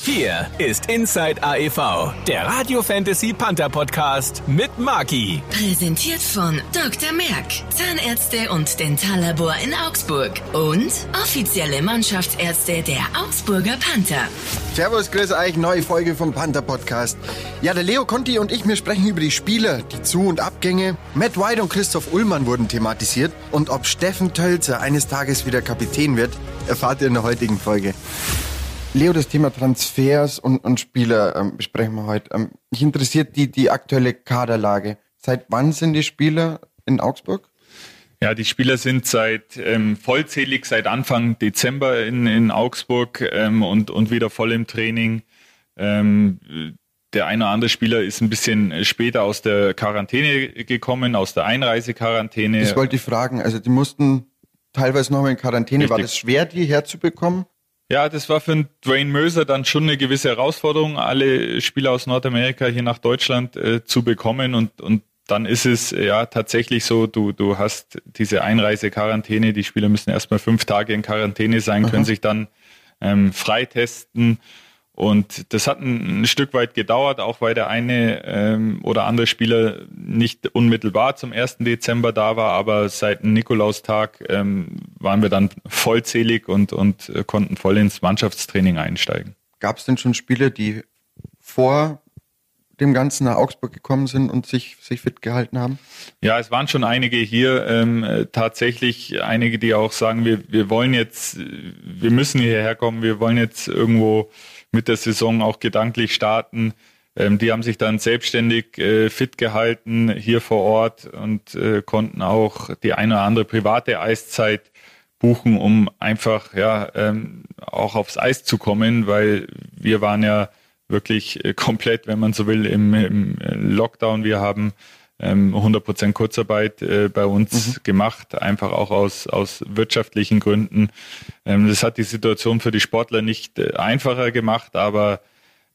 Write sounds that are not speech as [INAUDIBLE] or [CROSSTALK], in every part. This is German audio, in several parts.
Hier ist Inside AEV, der Radio Fantasy Panther Podcast mit Maki. Präsentiert von Dr. Merck, Zahnärzte und Dentallabor in Augsburg und offizielle Mannschaftsärzte der Augsburger Panther. Servus, grüß euch, neue Folge vom Panther Podcast. Ja, der Leo Conti und ich, wir sprechen über die Spieler, die Zu- und Abgänge. Matt White und Christoph Ullmann wurden thematisiert und ob Steffen Tölzer eines Tages wieder Kapitän wird, erfahrt ihr in der heutigen Folge. Leo, das Thema Transfers und, und Spieler ähm, besprechen wir heute. Ähm, mich interessiert die, die aktuelle Kaderlage. Seit wann sind die Spieler in Augsburg? Ja, die Spieler sind seit ähm, vollzählig seit Anfang Dezember in, in Augsburg ähm, und, und wieder voll im Training. Ähm, der eine oder andere Spieler ist ein bisschen später aus der Quarantäne gekommen, aus der Einreisequarantäne. Das wollte ich fragen. Also die mussten teilweise noch mal in Quarantäne. Richtig. War das schwer, die herzubekommen? Ja, das war für Dwayne Möser dann schon eine gewisse Herausforderung, alle Spieler aus Nordamerika hier nach Deutschland äh, zu bekommen. Und, und dann ist es ja tatsächlich so, du, du hast diese Einreisequarantäne, die Spieler müssen erstmal fünf Tage in Quarantäne sein, können sich dann ähm, freitesten. Und das hat ein, ein Stück weit gedauert, auch weil der eine ähm, oder andere Spieler nicht unmittelbar zum 1. Dezember da war, aber seit dem Nikolaustag ähm, waren wir dann vollzählig und, und äh, konnten voll ins Mannschaftstraining einsteigen. Gab es denn schon Spieler, die vor dem Ganzen nach Augsburg gekommen sind und sich, sich fit gehalten haben? Ja, es waren schon einige hier, ähm, äh, tatsächlich einige, die auch sagen, wir, wir wollen jetzt, wir müssen hierher kommen, wir wollen jetzt irgendwo mit der Saison auch gedanklich starten. Ähm, die haben sich dann selbstständig äh, fit gehalten hier vor Ort und äh, konnten auch die eine oder andere private Eiszeit buchen, um einfach ja ähm, auch aufs Eis zu kommen, weil wir waren ja wirklich äh, komplett, wenn man so will, im, im Lockdown. Wir haben ähm, 100% Kurzarbeit äh, bei uns gemacht, einfach auch aus, aus wirtschaftlichen Gründen. Ähm, das hat die Situation für die Sportler nicht äh, einfacher gemacht, aber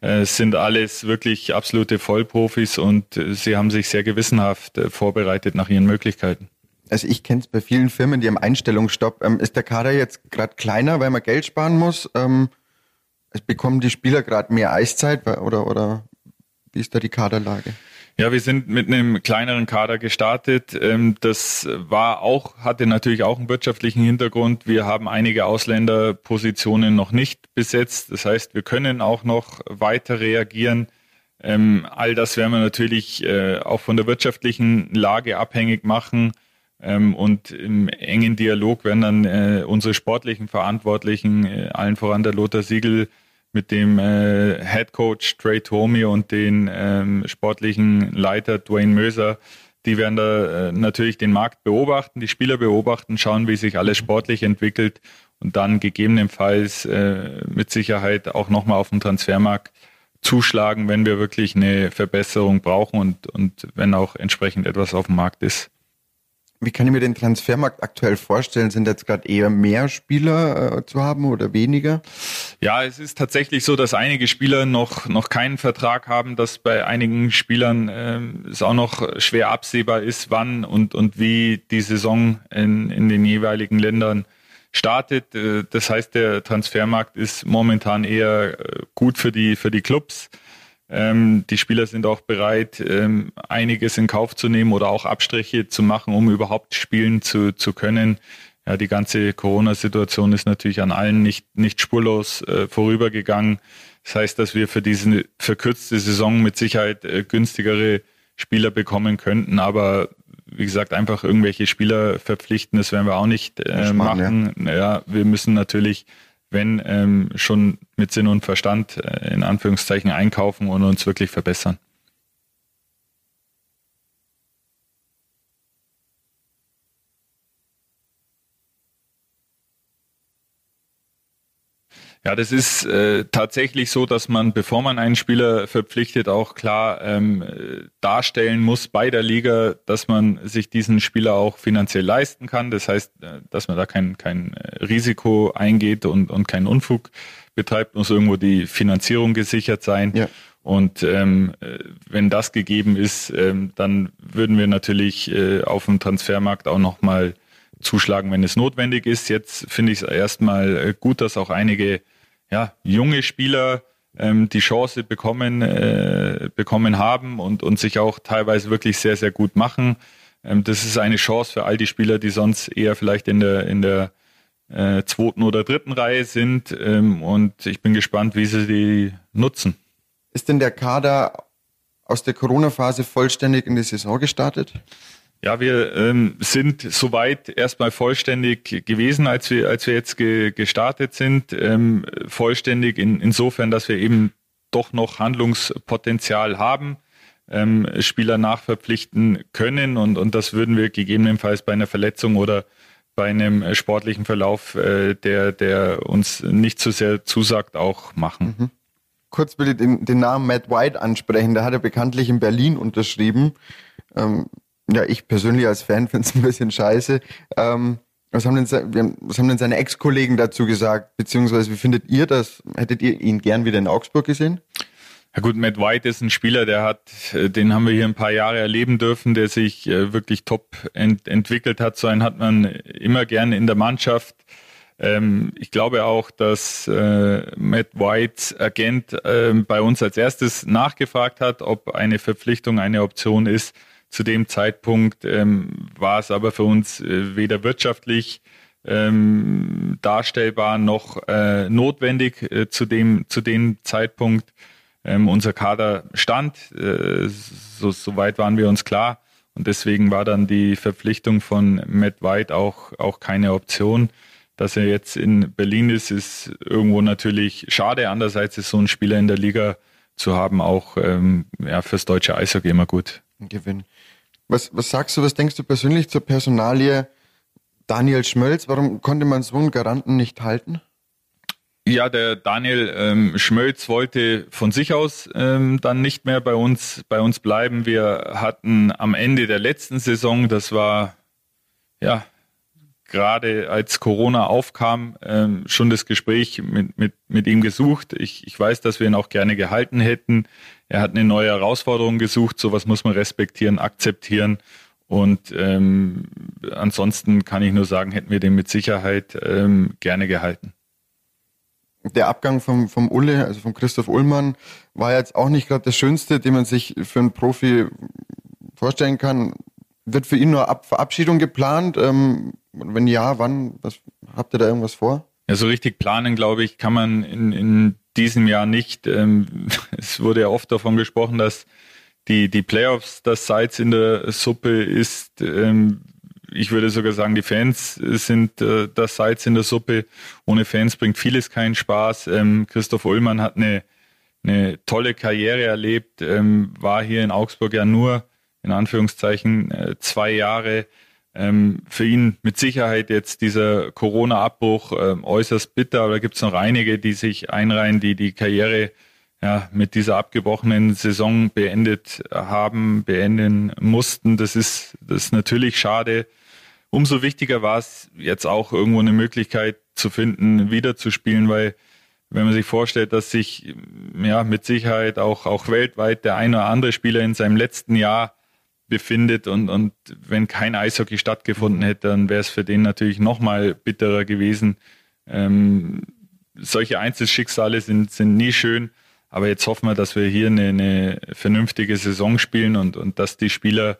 äh, es sind alles wirklich absolute Vollprofis und äh, sie haben sich sehr gewissenhaft äh, vorbereitet nach ihren Möglichkeiten. Also ich kenne es bei vielen Firmen, die haben Einstellungsstopp. Ähm, ist der Kader jetzt gerade kleiner, weil man Geld sparen muss? Ähm, es bekommen die Spieler gerade mehr Eiszeit oder, oder wie ist da die Kaderlage? Ja, wir sind mit einem kleineren Kader gestartet. Ähm, Das war auch, hatte natürlich auch einen wirtschaftlichen Hintergrund. Wir haben einige Ausländerpositionen noch nicht besetzt. Das heißt, wir können auch noch weiter reagieren. Ähm, All das werden wir natürlich äh, auch von der wirtschaftlichen Lage abhängig machen. Ähm, Und im engen Dialog werden dann äh, unsere sportlichen Verantwortlichen, äh, allen voran der Lothar Siegel, mit dem äh, Head Coach Trey Tomey und den ähm, sportlichen Leiter Dwayne Möser, die werden da äh, natürlich den Markt beobachten, die Spieler beobachten, schauen, wie sich alles sportlich entwickelt und dann gegebenenfalls äh, mit Sicherheit auch nochmal auf dem Transfermarkt zuschlagen, wenn wir wirklich eine Verbesserung brauchen und, und wenn auch entsprechend etwas auf dem Markt ist. Wie kann ich mir den Transfermarkt aktuell vorstellen? Sind jetzt gerade eher mehr Spieler äh, zu haben oder weniger? Ja, es ist tatsächlich so, dass einige Spieler noch, noch keinen Vertrag haben, dass bei einigen Spielern ähm, es auch noch schwer absehbar ist, wann und, und wie die Saison in, in den jeweiligen Ländern startet. Äh, Das heißt, der Transfermarkt ist momentan eher äh, gut für die, für die Clubs. Ähm, die Spieler sind auch bereit, ähm, einiges in Kauf zu nehmen oder auch Abstriche zu machen, um überhaupt spielen zu, zu können. Ja, die ganze Corona-Situation ist natürlich an allen nicht, nicht spurlos äh, vorübergegangen. Das heißt, dass wir für diese verkürzte Saison mit Sicherheit äh, günstigere Spieler bekommen könnten, aber wie gesagt, einfach irgendwelche Spieler verpflichten, das werden wir auch nicht äh, machen. Ja. wir müssen natürlich, wenn ähm, schon mit Sinn und Verstand äh, in Anführungszeichen einkaufen und uns wirklich verbessern. Ja, das ist äh, tatsächlich so, dass man, bevor man einen Spieler verpflichtet, auch klar ähm, äh, darstellen muss bei der Liga, dass man sich diesen Spieler auch finanziell leisten kann. Das heißt, äh, dass man da kein, kein äh, Risiko eingeht und, und keinen Unfug betreibt, muss irgendwo die Finanzierung gesichert sein. Ja. Und ähm, äh, wenn das gegeben ist, ähm, dann würden wir natürlich äh, auf dem Transfermarkt auch nochmal zuschlagen, wenn es notwendig ist. Jetzt finde ich es erstmal gut, dass auch einige ja, junge Spieler ähm, die Chance bekommen, äh, bekommen haben und, und sich auch teilweise wirklich sehr, sehr gut machen. Ähm, das ist eine Chance für all die Spieler, die sonst eher vielleicht in der, in der äh, zweiten oder dritten Reihe sind. Ähm, und ich bin gespannt, wie sie die nutzen. Ist denn der Kader aus der Corona-Phase vollständig in die Saison gestartet? Ja, wir ähm, sind soweit erstmal vollständig gewesen, als wir, als wir jetzt ge gestartet sind. Ähm, vollständig in, insofern, dass wir eben doch noch Handlungspotenzial haben, ähm, Spieler nachverpflichten können und, und das würden wir gegebenenfalls bei einer Verletzung oder bei einem sportlichen Verlauf, äh, der, der uns nicht so sehr zusagt, auch machen. Mhm. Kurz bitte den, den Namen Matt White ansprechen. Der hat er bekanntlich in Berlin unterschrieben. Ähm, ja, ich persönlich als Fan finde es ein bisschen scheiße. Ähm, was haben denn, was haben denn seine Ex-Kollegen dazu gesagt? Beziehungsweise wie findet ihr das? Hättet ihr ihn gern wieder in Augsburg gesehen? Ja gut, Matt White ist ein Spieler, der hat, äh, den haben wir hier ein paar Jahre erleben dürfen, der sich äh, wirklich top ent entwickelt hat. So einen hat man immer gern in der Mannschaft. Ähm, ich glaube auch, dass äh, Matt Whites Agent bei uns als erstes nachgefragt hat, ob eine Verpflichtung eine Option ist. Zu dem Zeitpunkt ähm, war es aber für uns äh, weder wirtschaftlich ähm, darstellbar noch äh, notwendig äh, zu dem zu dem Zeitpunkt. Ähm, unser Kader stand, äh, so, so weit waren wir uns klar und deswegen war dann die Verpflichtung von Matt White auch auch keine Option. Dass er jetzt in Berlin ist, ist irgendwo natürlich schade. Andererseits ist so ein Spieler in der Liga zu haben auch ähm, ja, fürs deutsche Eishockey immer gut. Gewinn. Was, was sagst du, was denkst du persönlich zur Personalie Daniel Schmölz? Warum konnte man so einen Garanten nicht halten? Ja, der Daniel ähm, Schmölz wollte von sich aus ähm, dann nicht mehr bei uns, bei uns bleiben. Wir hatten am Ende der letzten Saison, das war ja gerade als Corona aufkam, ähm, schon das Gespräch mit, mit, mit ihm gesucht. Ich, ich weiß, dass wir ihn auch gerne gehalten hätten. Er hat eine neue Herausforderung gesucht. Sowas muss man respektieren, akzeptieren. Und ähm, ansonsten kann ich nur sagen, hätten wir den mit Sicherheit ähm, gerne gehalten. Der Abgang vom, vom Ulle, also von Christoph Ullmann, war jetzt auch nicht gerade das Schönste, den man sich für einen Profi vorstellen kann. Wird für ihn nur Ab Verabschiedung geplant? Ähm, wenn ja, wann? Was, habt ihr da irgendwas vor? Ja, so richtig planen, glaube ich, kann man in, in diesem Jahr nicht. Ähm, [LAUGHS] es wurde ja oft davon gesprochen, dass die, die Playoffs das Salz in der Suppe ist. Ähm, ich würde sogar sagen, die Fans sind äh, das Salz in der Suppe. Ohne Fans bringt vieles keinen Spaß. Ähm, Christoph Ullmann hat eine, eine tolle Karriere erlebt, war hier in Augsburg ja nur in Anführungszeichen äh, zwei Jahre. Ähm, für ihn mit Sicherheit jetzt dieser Corona-Abbruch ähm, äußerst bitter, aber da gibt es noch einige, die sich einreihen, die die Karriere ja, mit dieser abgebrochenen Saison beendet haben, beenden mussten. Das ist, das ist natürlich schade. Umso wichtiger war es jetzt auch irgendwo eine Möglichkeit zu finden, wieder zu spielen, weil wenn man sich vorstellt, dass sich ja mit Sicherheit auch, auch weltweit der ein oder andere Spieler in seinem letzten Jahr befindet und, und wenn kein Eishockey stattgefunden hätte, dann wäre es für den natürlich nochmal bitterer gewesen. Ähm, solche Einzelschicksale sind, sind nie schön, aber jetzt hoffen wir, dass wir hier eine, eine vernünftige Saison spielen und, und dass die Spieler,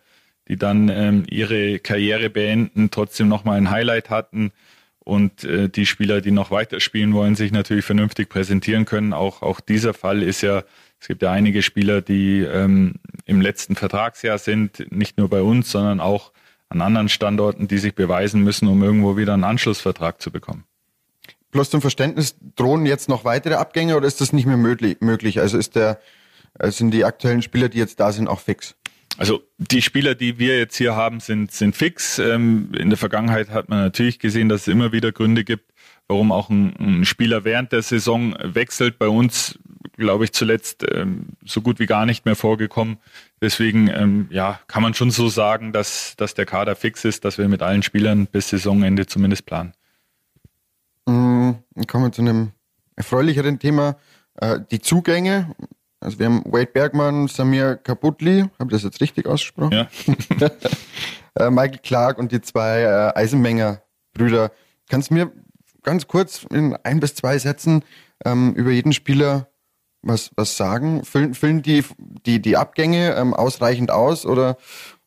die dann ähm, ihre Karriere beenden, trotzdem nochmal ein Highlight hatten und äh, die Spieler, die noch weiterspielen wollen, sich natürlich vernünftig präsentieren können. Auch, auch dieser Fall ist ja es gibt ja einige Spieler, die ähm, im letzten Vertragsjahr sind, nicht nur bei uns, sondern auch an anderen Standorten, die sich beweisen müssen, um irgendwo wieder einen Anschlussvertrag zu bekommen. Bloß zum Verständnis, drohen jetzt noch weitere Abgänge oder ist das nicht mehr möglich? Also ist der, sind die aktuellen Spieler, die jetzt da sind, auch fix? Also die Spieler, die wir jetzt hier haben, sind, sind fix. Ähm, in der Vergangenheit hat man natürlich gesehen, dass es immer wieder Gründe gibt, warum auch ein, ein Spieler während der Saison wechselt. Bei uns glaube ich, zuletzt ähm, so gut wie gar nicht mehr vorgekommen. Deswegen ähm, ja, kann man schon so sagen, dass, dass der Kader fix ist, dass wir mit allen Spielern bis Saisonende zumindest planen. Mhm, dann kommen wir zu einem erfreulicheren Thema. Äh, die Zugänge. Also wir haben Wade Bergmann, Samir Kabutli, habe ich das jetzt richtig ausgesprochen? Ja. [LAUGHS] äh, Michael Clark und die zwei äh, Eisenmenger Brüder. Kannst du mir ganz kurz in ein bis zwei Sätzen ähm, über jeden Spieler was, was sagen? Füllen, füllen die, die, die Abgänge ähm, ausreichend aus oder,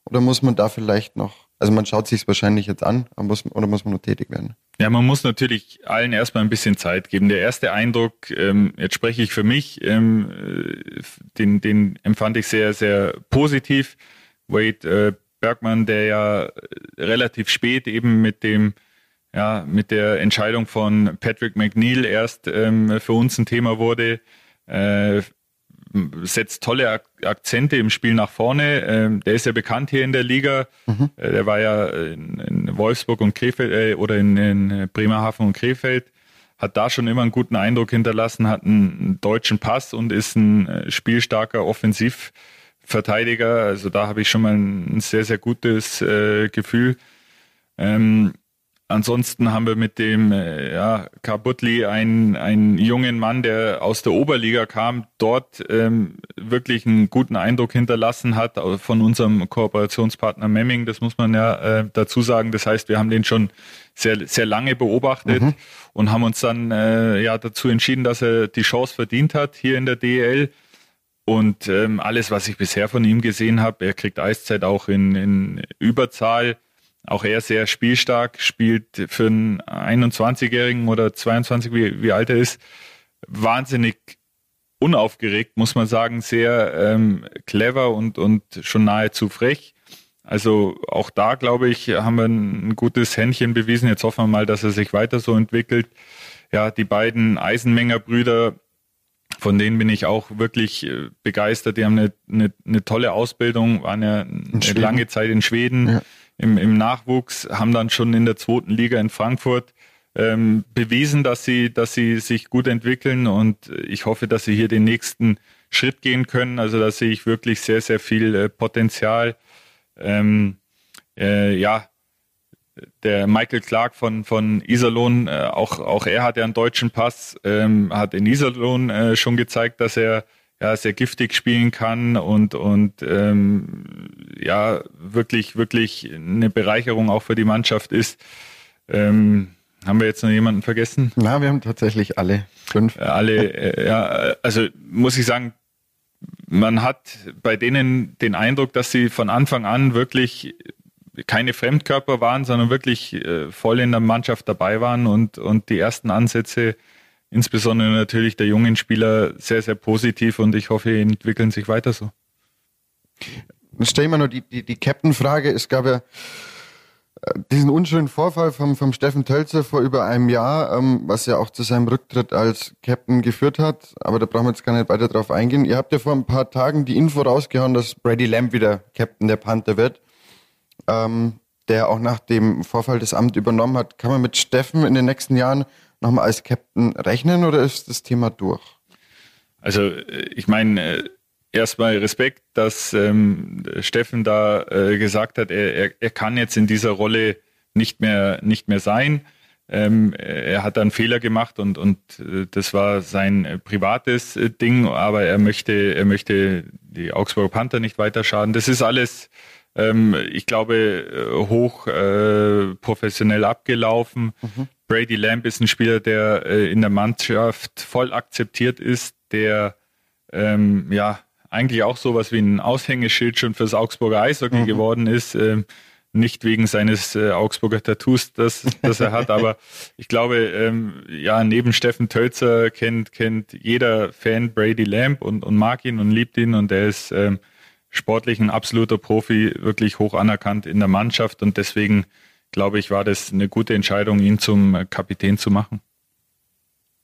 oder muss man da vielleicht noch, also man schaut sich wahrscheinlich jetzt an, muss, oder muss man nur tätig werden? Ja, man muss natürlich allen erstmal ein bisschen Zeit geben. Der erste Eindruck, ähm, jetzt spreche ich für mich, ähm, äh, den, den empfand ich sehr, sehr positiv. Wade äh, Bergmann, der ja relativ spät eben mit dem ja, mit der Entscheidung von Patrick McNeil erst ähm, für uns ein Thema wurde, äh, setzt tolle Akzente im Spiel nach vorne. Ähm, der ist ja bekannt hier in der Liga. Mhm. Äh, der war ja in, in Wolfsburg und Krefeld äh, oder in, in, Bremerhaven und Krefeld. Hat da schon immer einen guten Eindruck hinterlassen, hat einen deutschen Pass und ist ein äh, spielstarker Offensivverteidiger. Also da habe ich schon mal ein sehr, sehr gutes äh, Gefühl. Ähm, Ansonsten haben wir mit dem äh, ja, Kabutli einen, einen jungen Mann, der aus der Oberliga kam, dort ähm, wirklich einen guten Eindruck hinterlassen hat von unserem Kooperationspartner Memming. Das muss man ja äh, dazu sagen. Das heißt, wir haben den schon sehr, sehr lange beobachtet mhm. und haben uns dann äh, ja dazu entschieden, dass er die Chance verdient hat hier in der DEL. Und ähm, alles, was ich bisher von ihm gesehen habe, er kriegt Eiszeit auch in, in Überzahl auch er sehr spielstark, spielt für einen 21-Jährigen oder 22, wie, wie alt er ist, wahnsinnig unaufgeregt, muss man sagen, sehr ähm, clever und, und schon nahezu frech. Also auch da, glaube ich, haben wir ein gutes Händchen bewiesen. Jetzt hoffen wir mal, dass er sich weiter so entwickelt. Ja, die beiden Eisenmenger-Brüder, von denen bin ich auch wirklich äh, begeistert. Die haben eine, eine, eine tolle Ausbildung, waren ja eine lange Zeit in Schweden. Ja im, im Nachwuchs, haben dann schon in der zweiten Liga in Frankfurt ähm, bewiesen, dass sie, dass sie sich gut entwickeln und ich hoffe, dass sie hier den nächsten Schritt gehen können. Also da sehe ich wirklich sehr, sehr viel äh, Potenzial. Ähm, äh, ja, der Michael Clark von, von Iserlohn, äh, auch, auch er hat ja einen deutschen Pass, ähm, hat in Iserlohn äh, schon gezeigt, dass er ja, sehr giftig spielen kann und, und ähm, ja, wirklich, wirklich eine Bereicherung auch für die Mannschaft ist. Ähm, haben wir jetzt noch jemanden vergessen? Na, wir haben tatsächlich alle fünf. Äh, alle, äh, ja, also muss ich sagen, man hat bei denen den Eindruck, dass sie von Anfang an wirklich keine Fremdkörper waren, sondern wirklich äh, voll in der Mannschaft dabei waren und, und die ersten Ansätze insbesondere natürlich der jungen Spieler sehr, sehr positiv und ich hoffe, entwickeln sich weiter so. Stellen wir noch die, die, die Captain-Frage. Es gab ja äh, diesen unschönen Vorfall vom, vom Steffen Tölzer vor über einem Jahr, ähm, was ja auch zu seinem Rücktritt als Captain geführt hat. Aber da brauchen wir jetzt gar nicht weiter drauf eingehen. Ihr habt ja vor ein paar Tagen die Info rausgehauen, dass Brady Lamb wieder Captain der Panther wird. Ähm, der auch nach dem Vorfall das Amt übernommen hat. Kann man mit Steffen in den nächsten Jahren nochmal als Captain rechnen oder ist das Thema durch? Also äh, ich meine, äh, erstmal Respekt, dass ähm, Steffen da äh, gesagt hat, er, er, er kann jetzt in dieser Rolle nicht mehr, nicht mehr sein. Ähm, er hat einen Fehler gemacht und, und äh, das war sein äh, privates äh, Ding, aber er möchte, er möchte die Augsburger Panther nicht weiter schaden. Das ist alles, ähm, ich glaube, hoch professionell abgelaufen. Mhm. Brady Lamb ist ein Spieler, der äh, in der Mannschaft voll akzeptiert ist, der ähm, ja eigentlich auch sowas wie ein Aushängeschild schon fürs Augsburger Eishockey mhm. geworden ist. Ähm, nicht wegen seines äh, Augsburger Tattoos, das, das er hat, [LAUGHS] aber ich glaube, ähm, ja, neben Steffen Tölzer kennt, kennt jeder Fan Brady Lamb und, und mag ihn und liebt ihn und er ist ähm, sportlich ein absoluter Profi, wirklich hoch anerkannt in der Mannschaft und deswegen glaube ich, war das eine gute Entscheidung, ihn zum Kapitän zu machen.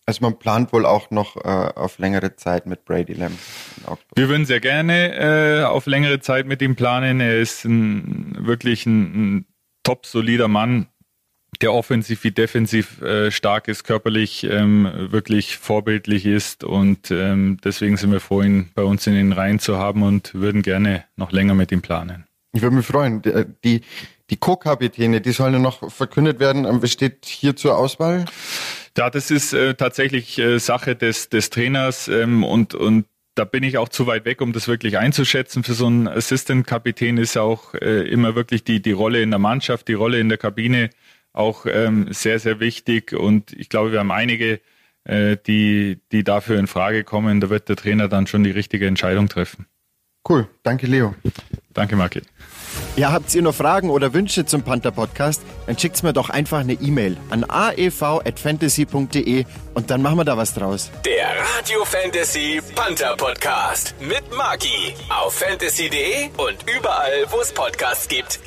Also man plant wohl auch noch äh, auf längere Zeit mit Brady Lamb. Wir würden sehr gerne äh, auf längere Zeit mit ihm planen. Er ist ein, wirklich ein, ein top solider Mann, der offensiv wie defensiv äh, stark ist, körperlich ähm, wirklich vorbildlich ist und ähm, deswegen sind wir froh, ihn bei uns in den Reihen zu haben und würden gerne noch länger mit ihm planen. Ich würde mich freuen. Die, die, Co-Kapitäne, die sollen noch verkündet werden. Ähm, was steht hier zur Auswahl? Ja, das ist äh, tatsächlich äh, Sache des, des Trainers ähm, und, und da bin ich auch zu weit weg, um das wirklich einzuschätzen. Für so einen Assistant-Kapitän ist auch äh, immer wirklich die, die Rolle in der Mannschaft, die Rolle in der Kabine auch ähm, sehr, sehr wichtig. Und ich glaube, wir haben einige äh, die, die dafür in Frage kommen. Da wird der Trainer dann schon die richtige Entscheidung treffen. Cool, danke Leo. Danke, Marke. Ja, habt ihr noch Fragen oder Wünsche zum Panther Podcast? Dann schickt's mir doch einfach eine E-Mail an aev@fantasy.de und dann machen wir da was draus. Der Radio Fantasy Panther Podcast mit Maki auf fantasy.de und überall, wo es Podcasts gibt.